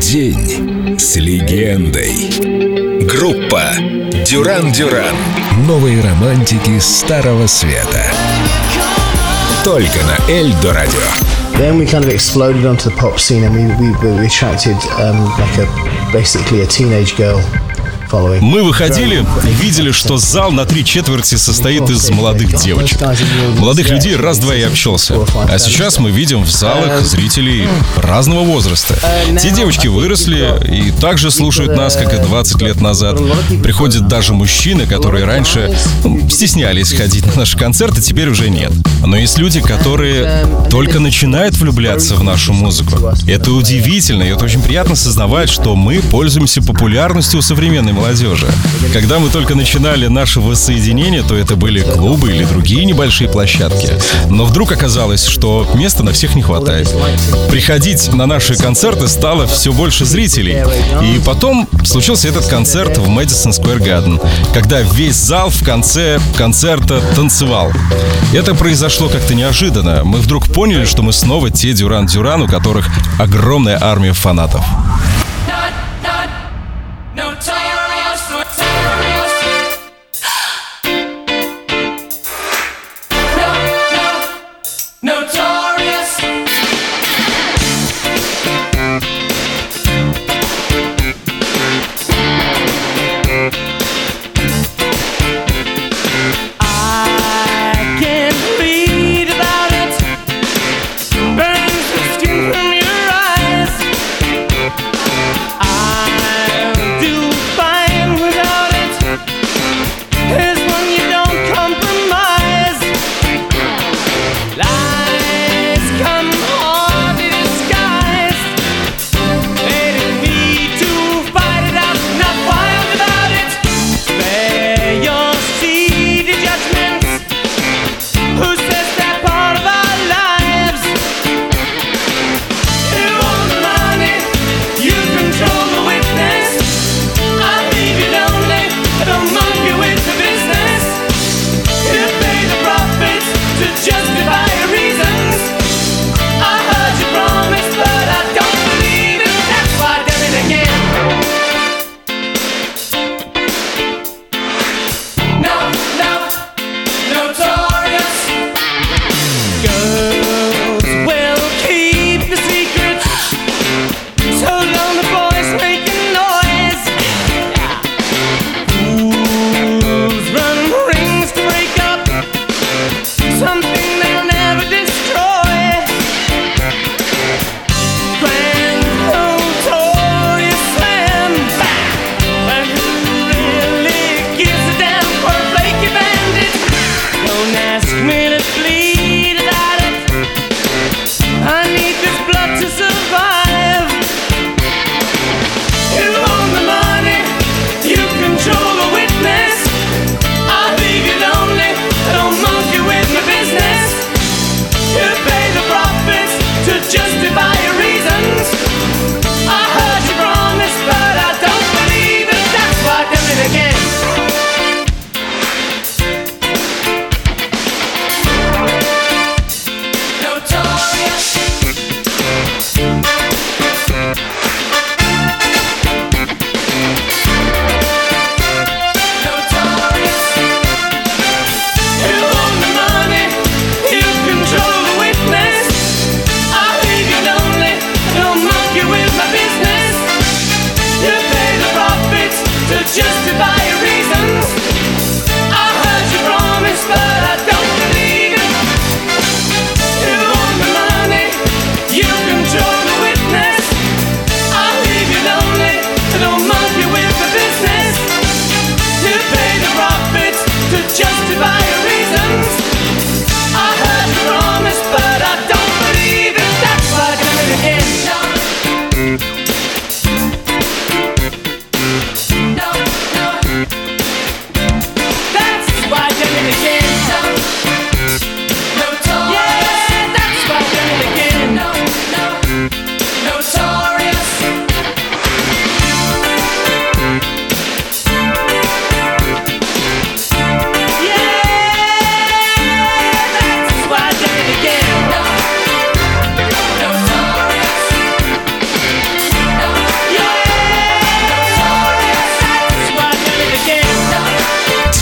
День с легендой. Группа Дюран Дюран. Новые романтики Старого Света. Только на Эльдо Радио. Then we kind of exploded onto the pop scene and we, we, we attracted um, like a basically a teenage girl. Мы выходили видели, что зал на три четверти состоит из молодых девочек. Молодых людей раз-два и общался. А сейчас мы видим в залах зрителей разного возраста. Те девочки выросли и также слушают нас, как и 20 лет назад. Приходят даже мужчины, которые раньше ну, стеснялись ходить на наши концерты, теперь уже нет. Но есть люди, которые только начинают влюбляться в нашу музыку. Это удивительно, и это очень приятно осознавать, что мы пользуемся популярностью у современной молодежи. Когда мы только начинали наше воссоединение, то это были клубы или другие небольшие площадки. Но вдруг оказалось, что места на всех не хватает. Приходить на наши концерты стало все больше зрителей. И потом случился этот концерт в Madison Square Garden, когда весь зал в конце концерта танцевал. Это произошло как-то неожиданно. Мы вдруг поняли, что мы снова те Дюран-Дюран, у которых огромная армия фанатов.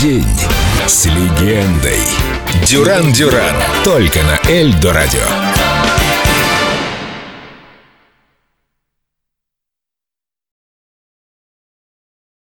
День с легендой. Дюран Дюран. Только на Эльдо радио.